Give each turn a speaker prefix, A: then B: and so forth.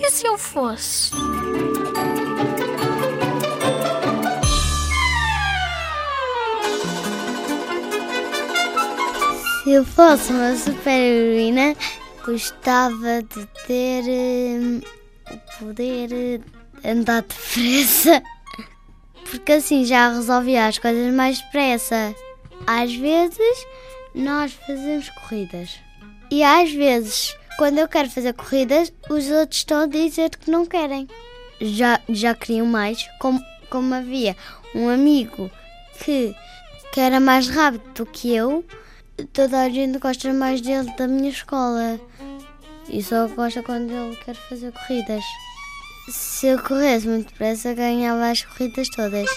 A: E se eu fosse?
B: Se eu fosse uma super-heroína, gostava de ter hum, o poder de andar depressa. Porque assim já resolvia as coisas mais depressa. Às vezes nós fazemos corridas. E às vezes, quando eu quero fazer corridas, os outros estão a dizer que não querem. Já, já queriam mais, como, como havia um amigo que, que era mais rápido do que eu, toda a gente gosta mais dele da minha escola. E só gosta quando ele quer fazer corridas. Se eu corresse muito depressa, ganhava as corridas todas.